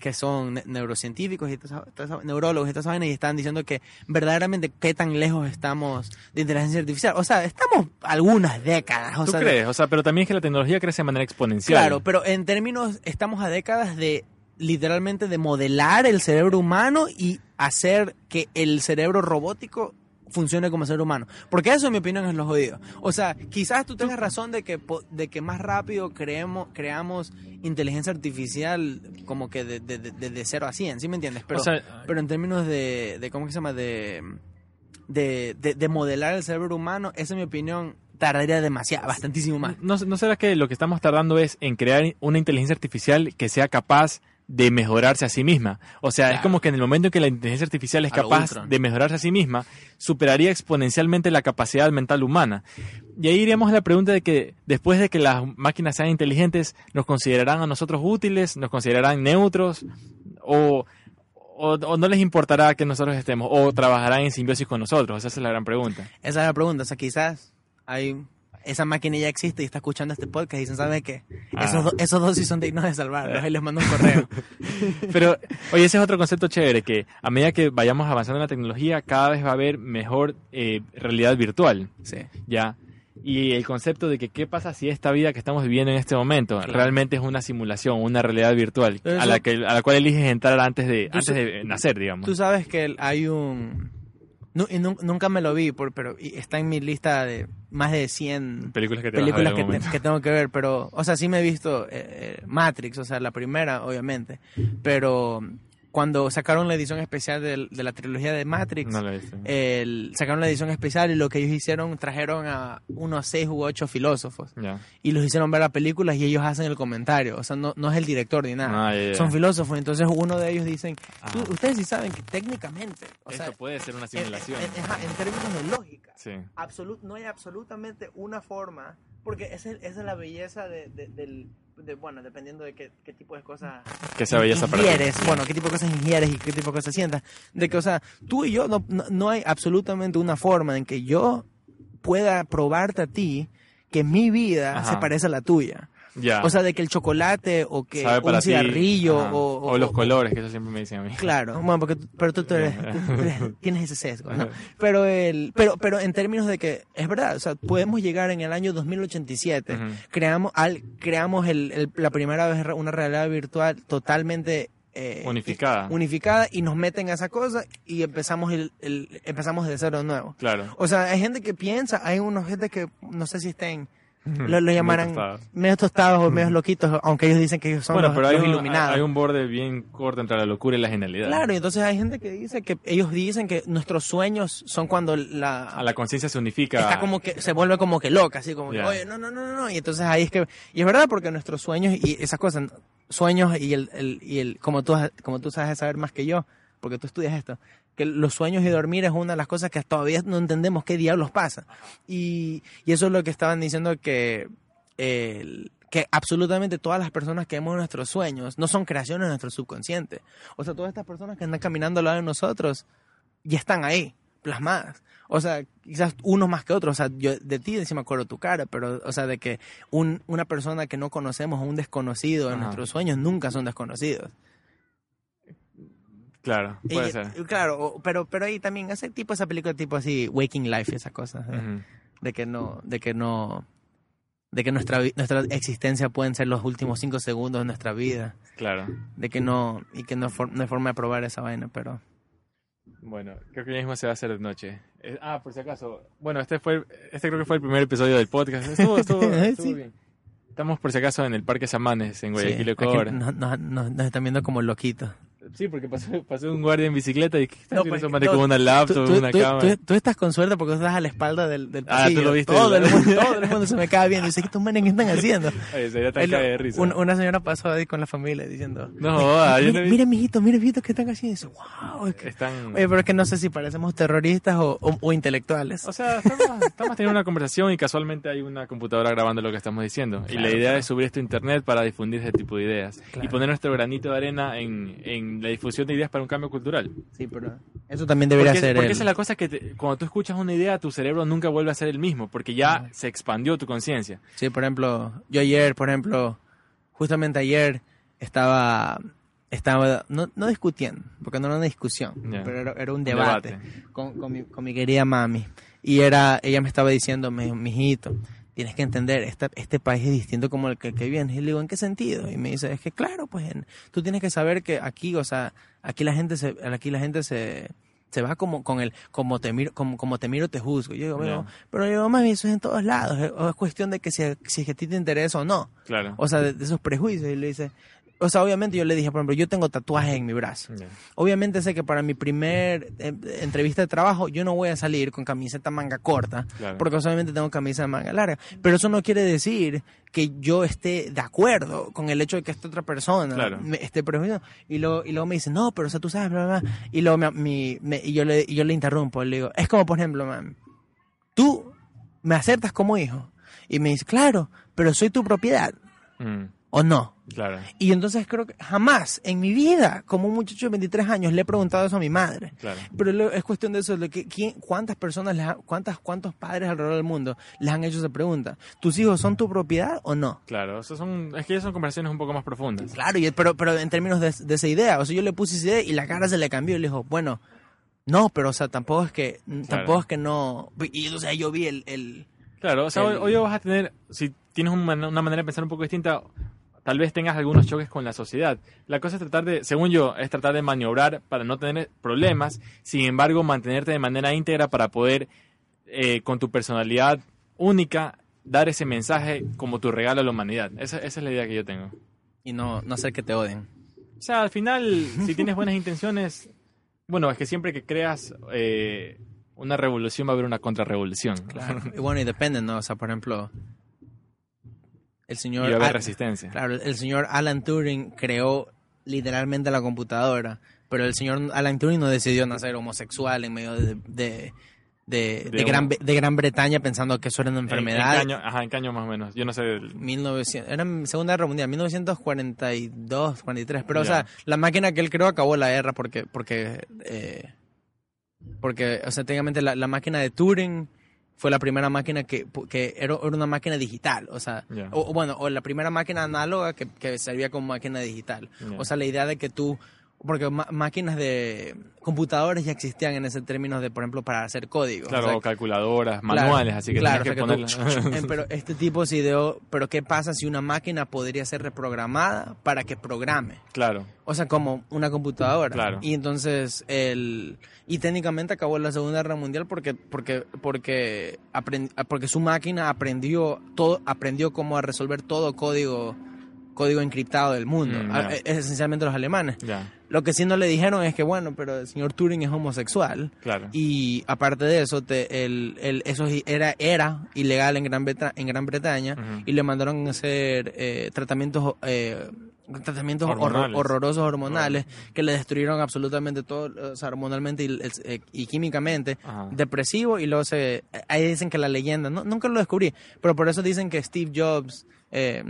que son ne- neurocientíficos y toda esa- toda esa- neurólogos y toda esa vaina, y están diciendo que verdaderamente qué tan lejos estamos de inteligencia artificial. O sea, estamos algunas décadas. O ¿Tú sea, crees? O sea, pero también es que la tecnología crece de manera exponencial. Claro, pero en términos, estamos a décadas de literalmente de modelar el cerebro humano y hacer que el cerebro robótico funcione como ser humano. Porque eso, en mi opinión, es lo jodido. O sea, quizás tú tengas razón de que, de que más rápido creemos, creamos inteligencia artificial como que de, de, de, de- de 0 a 100, ¿sí me entiendes? Pero, o sea, pero en términos de, de ¿cómo se llama? De, de, de, de modelar el cerebro humano, eso, en mi opinión, tardaría demasiado, bastantísimo más. ¿no, ¿no será que lo que estamos tardando es en crear una inteligencia artificial que sea capaz de mejorarse a sí misma? O sea, es como que en el momento en que la inteligencia artificial es A capaz de mejorarse a sí misma, superaría exponencialmente la capacidad mental humana. Y ahí iríamos a la pregunta de que después de que las máquinas sean inteligentes, ¿nos considerarán a nosotros útiles? ¿Nos considerarán neutros? ¿O, o, o no les importará que nosotros estemos? ¿O trabajarán en simbiosis con nosotros? Esa es la gran pregunta. Esa es la pregunta. O sea, quizás hay esa máquina ya existe y está escuchando este podcast y dicen, ¿sabe qué? Esos, Ah. do- esos dos sí son dignos de salvarlos. Ahí les mando un correo. Pero, oye, ese es otro concepto chévere, que a medida que vayamos avanzando en la tecnología, cada vez va a haber mejor eh, realidad virtual, Sí. ¿ya? Y el concepto de que qué pasa si esta vida que estamos viviendo en este momento Claro. realmente es una simulación, una realidad virtual, a la, que, a la cual eliges entrar antes de, antes de nacer, digamos. Tú sabes que hay un... y nunca me lo vi, por, pero está en mi lista de más de 100 películas que te películas te- que tengo que ver, pero, o sea, sí me he visto eh, eh, Matrix, o sea, la primera, obviamente, pero cuando sacaron la edición especial del- de, la trilogía de Matrix, No el- sacaron la edición especial y lo que ellos hicieron, trajeron a unos seis u ocho filósofos Ya. y los hicieron ver las películas y ellos hacen el comentario, o sea, no, no es el director ni nada, Ah, ya. son filósofos, entonces uno de ellos dicen, "Tú- Ah. ustedes sí saben que técnicamente, o sea, Esto puede ser una en, simulación. en- ajá, en términos de lógica, Sí. absolu- no hay absolutamente una forma, porque esa es, esa es la belleza de, de- del, de, bueno, dependiendo de qué, qué tipo de cosas Que sea belleza para ti. ingieres, bueno, qué tipo de cosas ingieres y qué tipo de cosas sientas, de que, o sea, tú y yo, no, no, no hay absolutamente una forma en que yo pueda probarte a ti que mi vida Ajá. se parece a la tuya. Ya. O sea, de que el chocolate o que Sabe un cigarrillo o, o los colores, que eso siempre me dicen a mí. Claro, bueno, porque pero tú, tú eres- tú eres- tienes ese sesgo, ¿no? Pero el, pero, pero en términos de que es verdad, o sea, podemos llegar en el año 2087, Ujú. creamos, al, creamos el, el- la primera vez una realidad virtual totalmente eh, Unificada. unificada y nos meten a esa cosa y empezamos el, el- empezamos de cero de nuevo. Claro. O sea, hay gente que piensa, hay unos gente que no sé si estén lo, lo Muy llamarán tostado. medios tostados o medios loquitos, aunque ellos dicen que son Bueno, los, pero hay los un, iluminados. hay un borde bien corto entre la locura y la genialidad. Claro, y entonces hay gente que dice que ellos dicen que nuestros sueños son cuando la, A la conciencia se unifica. está como que se vuelve como que loca, así como que, Ya. oye, no, no, no, no, y entonces ahí es que y es verdad porque nuestros sueños y esas cosas, sueños y el, el y el como tú como tú sabes saber más que yo, porque tú estudias esto, que los sueños y dormir es una de las cosas que todavía no entendemos qué diablos pasa. Y, y eso es lo que estaban diciendo que que absolutamente todas las personas que vemos nuestros sueños no son creaciones de nuestro subconsciente. O sea, todas estas personas que andan caminando al lado de nosotros ya están ahí, plasmadas. O sea, quizás unos más que otros. O sea, yo de ti sí me acuerdo tu cara, pero, o sea, de que un, una persona que no conocemos o un desconocido en Ajá. nuestros sueños nunca son desconocidos. Claro, Y- puede ser. claro, pero, pero ahí también ese tipo, esa película tipo así, Waking Life esas cosas. ¿eh? De que no, de que no, de que nuestra nuestra existencia pueden ser los últimos cinco segundos de nuestra vida, Claro. de que no y que no, no hay forma de probar esa vaina, pero Bueno, creo que ya mismo se va a hacer de noche. Eh, ah, por si acaso. Bueno, este fue, este creo que fue el primer episodio del podcast. Estuvo, estuvo, estuvo Sí. bien. Estamos por si acaso en el Parque Samanes, en Guayaquil, Sí, Ecuador. nos- nos están viendo como loquitos. Sí, porque pasó, pasó un guardia en bicicleta y ¿qué está No, haciendo pues, no, con una laptop, Tú, una tú- cámara? tú- tú estás con suerte porque estás a la espalda del, del Ah, tú pasillo. lo viste, Todo, el mundo, todo el mundo se me queda viendo. Dice, ¿qué estos manes qué están haciendo? Ay, sería tan cae de risa. un- una señora pasó ahí con la familia diciendo, No, joda, yo no vi- mijito, mire, mijito, ¿qué están haciendo? Y dice, wow. es que- Están... Oye, pero es que no sé si parecemos terroristas o, o- o intelectuales. O sea, estamos, estamos teniendo una conversación y casualmente hay una computadora grabando lo que estamos diciendo. y la Claro, idea claro. es subir esto a internet para difundir ese tipo de ideas. Claro. Y poner nuestro granito de arena en, en la difusión de ideas para un cambio cultural. Sí, pero eso también debería porque ser porque el- esa es la cosa que te- cuando tú escuchas una idea, tu cerebro nunca vuelve a ser el mismo, porque ya se expandió tu conciencia. Sí, por ejemplo, yo ayer, por ejemplo, justamente ayer estaba, estaba no, no discutiendo, porque no era una discusión, Ya. pero era, era un Debate. debate, Con, con mi, con mi querida mami. Y era, ella me estaba diciendo, "Mi- mijito, tienes que entender, esta, este país es distinto como el que, que vienes. Y le digo, ¿en qué sentido? Y me dice, es que claro, pues en- tú tienes que saber que aquí, o sea, aquí la gente se, aquí la gente se, se va como con el, como te miro, como, como te miro te juzgo. Yo digo, Ya. pero yo, mami, eso es en todos lados. Es, es cuestión de que si, si es que a ti te interesa o no. Claro. O sea, de, de esos prejuicios. Y le dice, o sea, obviamente yo le dije, por ejemplo, yo tengo tatuajes en mi brazo. Ya. Obviamente sé que para mi primer eh, entrevista de trabajo yo no voy a salir con camiseta manga corta, Claro. porque solamente tengo camisa de manga larga. Pero eso no quiere decir que yo esté de acuerdo con el hecho de que esta otra persona Claro. me esté prejuiciando. Y luego, y luego me dice, no, pero o sea, tú sabes, bla, bla, bla. Y luego me- mi- me- y yo, le, y yo le interrumpo, le digo, es como por ejemplo, man, tú me aceptas como hijo. Y me dice, claro, pero soy tu propiedad, Mm, ¿o no? claro. Y entonces creo que jamás en mi vida, como un muchacho de 23 años, le he preguntado eso a mi madre. Claro. Pero es cuestión de eso, de que, ¿quién- ¿cuántas personas, les ha- cuántas, cuántos padres alrededor del mundo les han hecho esa pregunta? ¿Tus hijos son tu propiedad o no? Claro, Esas son, es que ya son conversaciones un poco más profundas. Claro, y, pero, pero en términos de, de esa idea, o sea, yo le puse esa idea y la cara se le cambió y le dijo, bueno, no, pero o sea, tampoco es que, tampoco es que no, y o sea, yo vi el, el Claro, o sea, hoy, hoy vas a tener, si tienes una manera de pensar un poco distinta, tal vez tengas algunos choques con la sociedad. La cosa es tratar de, según yo, es tratar de maniobrar para no tener problemas, sin embargo, mantenerte de manera íntegra para poder, eh, con tu personalidad única, dar ese mensaje como tu regalo a la humanidad. Esa, esa es la idea que yo tengo. y no, no hacer que te odien. O sea, al final, si tienes buenas intenciones, bueno, es que siempre que creas eh, una revolución va a haber una contrarrevolución. Claro. y bueno, y depende, ¿no? O sea, por ejemplo, el Y señor... Al- resistencia. Claro, el señor Alan Turing creó literalmente la computadora, pero el señor Alan Turing no decidió nacer homosexual en medio de, de, de, De de Gran, de Gran Bretaña pensando que eso era una ¿En- enfermedad. ¿En, año? Ajá, ¿en año más o menos? Yo no sé. el- 1900, era en Segunda Guerra Mundial, 1942, 43. Pero, o sea, la máquina que él creó acabó la guerra porque, porque, eh, porque, o sea, técnicamente la, la máquina de Turing fue la primera máquina que, que era, una máquina digital. O sea, Ya. o, bueno, o la primera máquina análoga que, que servía como máquina digital. Ya. O sea, la idea de que tú, porque máquinas de computadores ya existían en ese término de, por ejemplo, para hacer código. Claro, O sea, o calculadoras, Claro, manuales, así que claro, tienes que o sea, que pero este tipo se ideó, pero ¿qué pasa si una máquina podría ser reprogramada para que programe? claro, O sea, como una computadora. Claro. Y entonces el y técnicamente acabó la Segunda Guerra Mundial porque porque porque aprend- porque su máquina aprendió todo aprendió cómo a resolver todo código código encriptado del mundo, Mm, a- ya. es esencialmente los alemanes. Lo que sí no le dijeron es que bueno, pero el señor Turing es homosexual. claro. Y aparte de eso, te- el, el- eso era, era ilegal en Gran, Breta- en Gran Bretaña y le mandaron a hacer eh, tratamientos, eh, tratamientos horror- Hormonales. horrorosos hormonales que le destruyeron absolutamente todo, o sea, hormonalmente y, eh, y químicamente. Ajá. Depresivo y luego se... Ahí dicen que la leyenda, no, nunca lo descubrí, pero por eso dicen que Steve Jobs eh,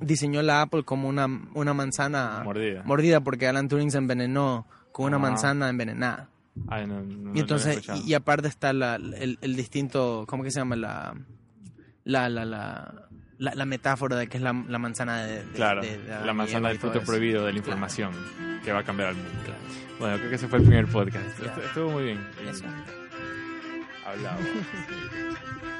diseñó la Apple como una, una manzana Mordida. mordida porque Alan Turing se envenenó con una Ah. manzana envenenada. Ay, no, no- no Y entonces, escuchado. y, y aparte está la, el, el distinto, ¿cómo que se llama? La, la, la, la, la, la metáfora de que es la, la manzana de, de- Claro, de- de la manzana del fruto prohibido de la Claro. información que va a cambiar al mundo. Bueno, creo que ese fue el primer podcast. Estuvo muy bien. Eso. Hablado.